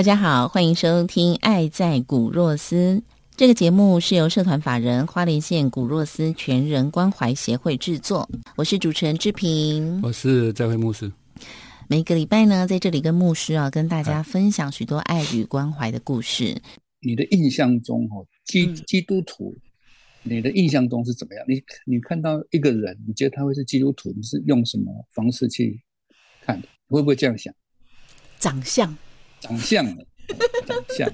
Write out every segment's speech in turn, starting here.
大家好，欢迎收听《爱在古若斯》这个节目，是由社团法人花莲县古若斯全人关怀协会制作。我是主持人志平，我是在会牧师。每个礼拜呢，在这里跟牧师啊，跟大家分享许多爱与关怀的故事。你的印象中，哦，基基督徒，你的印象中是怎么样？你你看到一个人，你觉得他会是基督徒，你是用什么方式去看的？会不会这样想？长相。长相的 长相，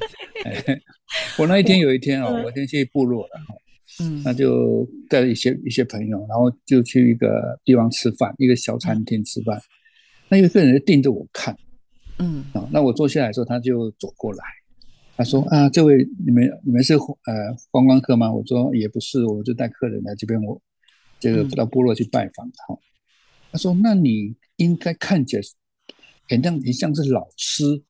我那一天有一天哦，我先去部落了哈，嗯，那就带了一些一些朋友，然后就去一个地方吃饭，一个小餐厅吃饭，那有一个人盯着我看，嗯，啊，那我坐下来的时候，他就走过来，他说啊，这位你们你们是呃观光客吗？我说也不是，我就带客人来这边，我这个到部落去拜访哈。他说那你应该看起来很像你像是老师。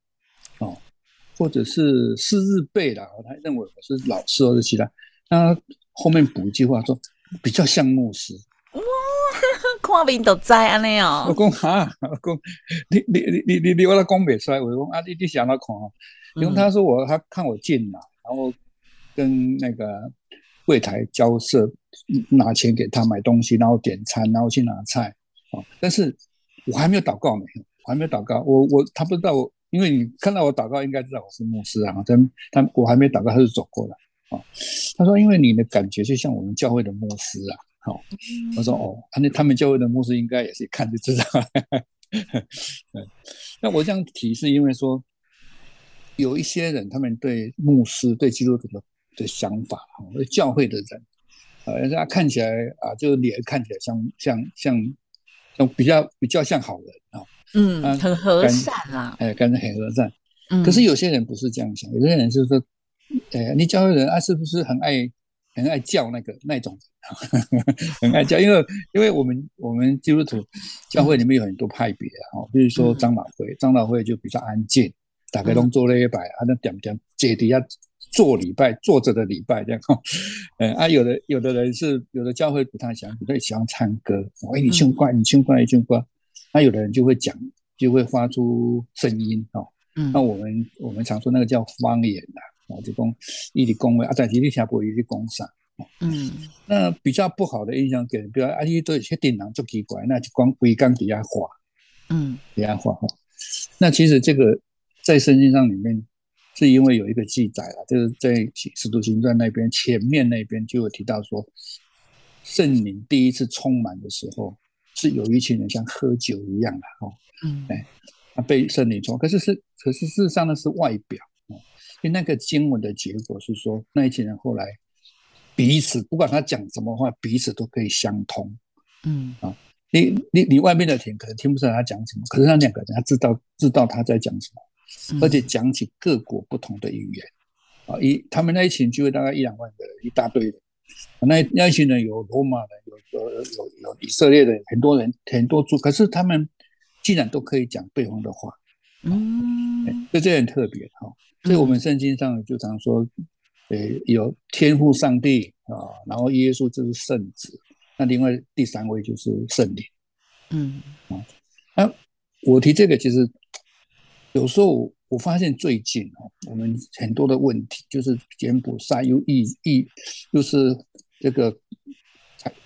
哦，或者是是日辈啦，他认为我是老师或者其他，那后面补一句话说比较像牧师。哇，看病都在安尼哦。我讲哈，我讲你你你你你你我来讲不出来，我讲啊你你想到看啊，因为他说我他看我进来，然后跟那个柜台交涉，拿钱给他买东西，然后点餐，然后去拿菜啊。但是我还没有祷告呢，我还没有祷告，我我他不知道我。因为你看到我祷告，应该知道我是牧师啊。他他我还没祷告，他就走过来啊。他说：“因为你的感觉就像我们教会的牧师啊。”好，我说：“哦，那他们教会的牧师应该也是一看就知道。”那我这样提是因为说，有一些人他们对牧师、对基督徒的的想法啊，对教会的人，呃，他看起来啊，就脸看起来像像像像比较比较像好人啊。嗯，很和善啦，哎，感觉很和善。嗯，可是有些人不是这样想，有些人就是说，哎，你教会人啊，是不是很爱很爱叫那个那种，很爱叫？因为因为我们我们基督徒教会里面有很多派别啊，比如说长老会，长老会就比较安静，打开龙做了一百，啊，那点点姐底下做礼拜，坐着的礼拜这样。嗯啊，有的有的人是有的教会不太喜欢，不太喜欢唱歌。哎，你唱歌，你唱歌，你唱歌。那有的人就会讲，就会发出声音哦。嗯，那我们我们常说那个叫方言呐，啊，就讲一里恭维啊，在一里下播一里恭上。嗯，那比较不好的印象给人，比如阿姨都有些电脑就奇怪，那就光归缸底下画，嗯，底下画哈。那其实这个在圣经上里面，是因为有一个记载了，就是在使徒行传那边前面那边就有提到说，圣灵第一次充满的时候。是有一群人像喝酒一样的哦，嗯，哎，他被圣灵冲，可是是，可是事实上呢是外表哦，因为那个经文的结果是说，那一群人后来彼此不管他讲什么话，彼此都可以相通，嗯啊，你你你外面的听可能听不出来他讲什么，可是那两个人他知道知道他在讲什么，而且讲起各国不同的语言啊，一他们那一群聚会大概一两万个人，一大堆的。那那一群人有罗马人，有有有有以色列的很多人，很多族，可是他们竟然都可以讲对方的话，嗯，就这很特别哈。所以我们圣经上就常说，呃，有天赋上帝啊，然后耶稣就是圣子，那另外第三位就是圣灵，嗯啊。那我提这个其实有时候。我发现最近哦，我们很多的问题就是柬埔寨又疫疫，又是这个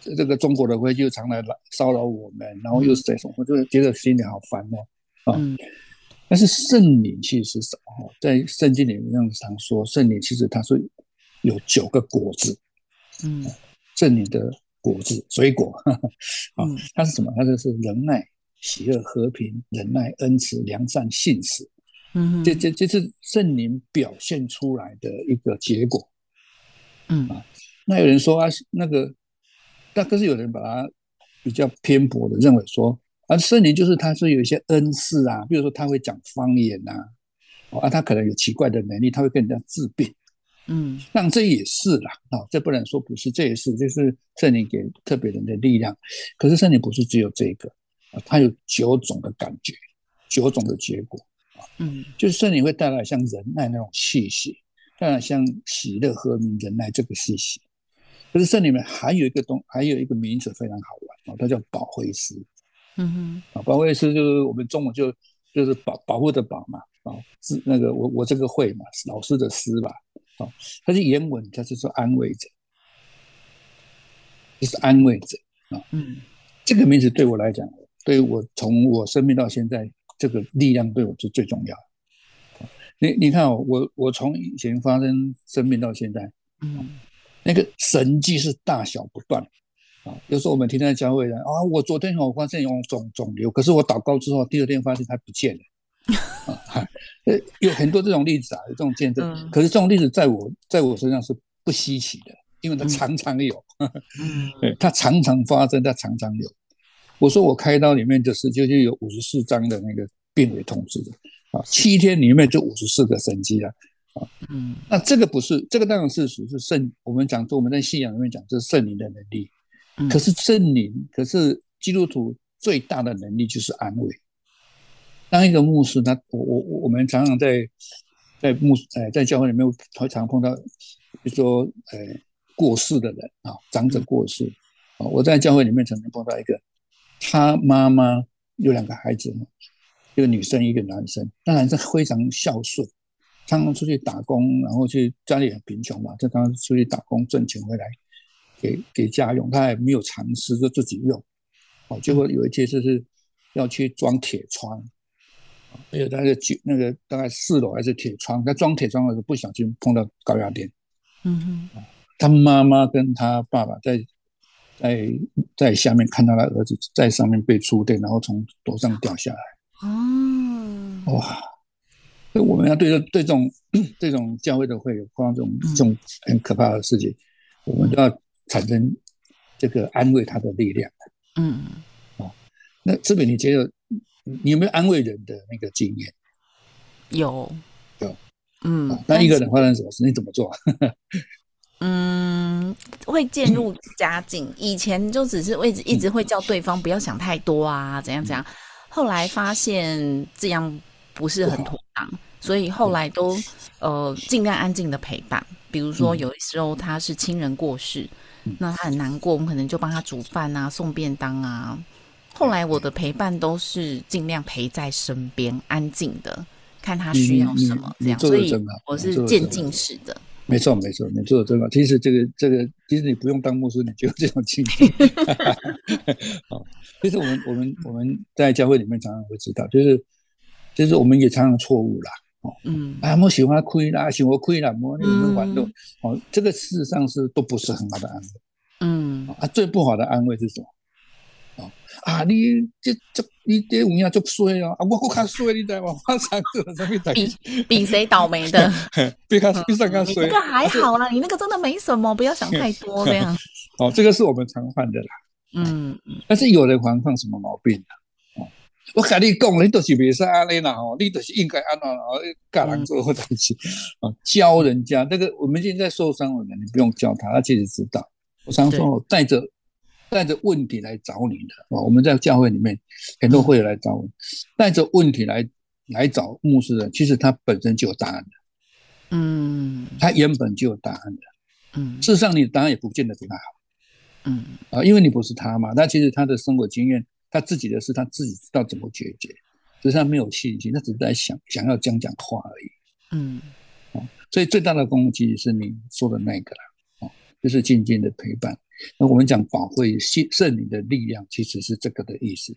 这个中国的会就常来骚扰我们，然后又是这种，我就觉得心里好烦哦啊。但是圣灵其实是什么？在圣经里面常说，圣灵其实它是有九个果子，嗯，圣灵的果子水果啊，它是什么？它就是仁爱、喜乐、和平、忍耐、恩慈、良善、信实。嗯，这这这是圣灵表现出来的一个结果。嗯啊，那有人说啊，那个，但可是有人把它比较偏颇的认为说，啊，圣灵就是他是有一些恩赐啊，比如说他会讲方言呐，啊，他可能有奇怪的能力，他会跟人家治病。嗯，那这也是啦，啊，这不能说不是，这也是，就是圣灵给特别人的力量。可是圣灵不是只有这个啊，它有九种的感觉，九种的结果啊，嗯，就是圣灵会带来像仁爱那种气息，带来像喜乐、和平、忍耐这个气息。可是圣灵里面还有一个东，还有一个名字非常好玩啊，它叫保惠师。嗯哼，啊，保惠师就是我们中文就就是保保护的保嘛，啊，是那个我我这个会嘛，老师的师吧。哦，它是原文，它就是安慰者，就是安慰者啊。嗯，这个名字对我来讲，对我从我生命到现在，这个力量对我是最重要的。你你看哦，我我从以前发生生病到现在，嗯，那个神迹是大小不断啊。有时候我们听在教会的啊，我昨天我发现有肿肿瘤，可是我祷告之后，第二天发现它不见了。啊，呃，有很多这种例子啊，有这种见证。嗯可是这种例子在我在我身上是不稀奇的，因为它嗯常常有，嗯，对，它常常发生，它常常有。我说我开刀里面就是就是有五十四张的那个病危通知的啊，七天里面就五十四个神迹了啊。嗯，那这个不是，这个当然是属于是圣，我们讲说我们在信仰里面讲这是圣灵的能力。嗯可是圣灵，可是基督徒最大的能力就是安慰。当一个牧师，他我我我我们常常在在牧呃在教会里面会常碰到，比如说呃过世的人啊，长者过世啊，我在教会里面曾经碰到一个，他妈妈有两个孩子嘛，一个女生一个男生，那男生非常孝顺，常常出去打工，然后去家里很贫穷嘛，就刚刚出去打工挣钱回来给给家用，他也没有常识，就自己用。哦，结果有一天就是要去装铁窗，还有那个九那个大概四楼还是铁窗，他装铁窗的时候不小心碰到高压电，嗯哼，他妈妈跟他爸爸在在在下面看到他儿子在上面被触电，然后从楼上掉下来。哦，哇！所以我们要对这对这种 这种教会的会有碰到这种这种很可怕的事情，我们都要产生这个安慰他的力量。嗯，那志敏，你觉得你有没有安慰人的那个经验？有，有，嗯啊，那一个人发生什么事，你怎么做？嗯，会渐入佳境。以前就只是一直一直会叫对方不要想太多啊，怎样怎样。后来发现这样不是很妥当，所以后来都呃尽量安静的陪伴。比如说有的时候他是亲人过世，那他很难过，我们可能就帮他煮饭啊、送便当啊。后来我的陪伴都是尽量陪在身边，安静的看他需要什么，这样。所以我是渐进式的。没错，没错，你做的真好。其实这个这个，其实你不用当牧师，你就有这种经历。好，其实我们我们我们在教会里面常常会知道，就是就是我们也常常错误啦。哦，嗯啊，我喜欢亏啦，喜欢亏啦，我那个玩弄。哦，这个事实上是都不是很好的安慰。嗯啊，最不好的安慰是什么？哦啊，你这这你这有影足衰哦，啊，我搁较衰，你知道吗？我常做什么代比？比谁倒霉的？比较比上较衰你那。个还好啦，你那个真的没什么，不要想太多这样。哦，这个是我们常犯的啦。嗯但是有人犯犯什么毛病呢？哦，我跟你讲，你都是袂使安尼啦，哦，你都是应该安怎哦，教人做好代志啊，教人家那个我们现在受伤的人，你不用教他，他其实知道。我常说，我带着带着问题来找你的啊，我们在教会里面很多会友来找我，带着问题来来找牧师的，其实他本身就有答案的，嗯他原本就有答案的。嗯事实上，你的答案也不见得比他好。嗯啊，因为你不是他嘛，那其实他的生活经验，他自己的事，他自己知道怎么解决，只是他没有信心，他只是在想想要讲讲话而已。嗯所以最大的攻击是你说的那个了，哦，就是静静的陪伴。那我们讲保会圣圣灵的力量，其实是这个的意思。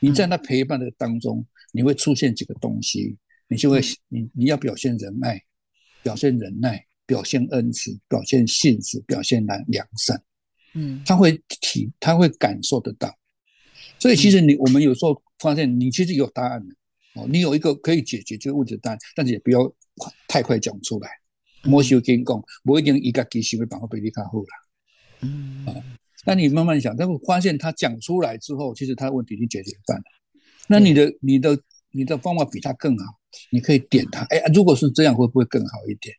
你在那陪伴的当中，你会出现几个东西，你就会你你要表现仁爱，表现忍耐，表现恩慈，表现信实，表现良良善。嗯他会体，他会感受得到。所以其实你我们有时候发现你其实有答案的哦，你有一个可以解决这个问题的答案，但是也不要太快讲出来。莫修跟讲，不一定一个给行为办法比你卡好啦。嗯啊，那你慢慢想，但会发现他讲出来之后，其实他的问题已经解决半了。那你的你的你的方法比他更好，你可以点他。哎，如果是这样，会不会更好一点？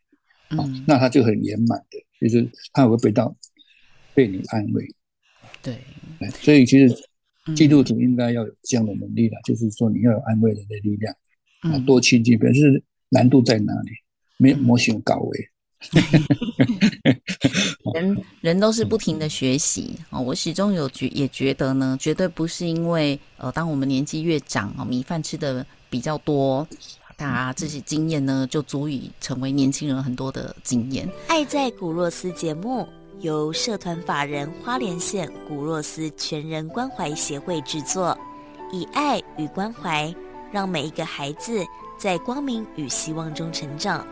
嗯，那他就很圆满的，就是他会被到被你安慰。对，所以其实基督徒应该要有这样的能力了，就是说你要有安慰人的力量，啊，多亲近别人。是难度在哪里？没有模型高位。人人都是不停的学习啊！我始终有觉也觉得呢，绝对不是因为呃，当我们年纪越长啊，米饭吃的比较多，大家这些经验呢，就足以成为年轻人很多的经验。爱在古若斯节目由社团法人花莲县古若斯全人关怀协会制作，以爱与关怀，让每一个孩子在光明与希望中成长。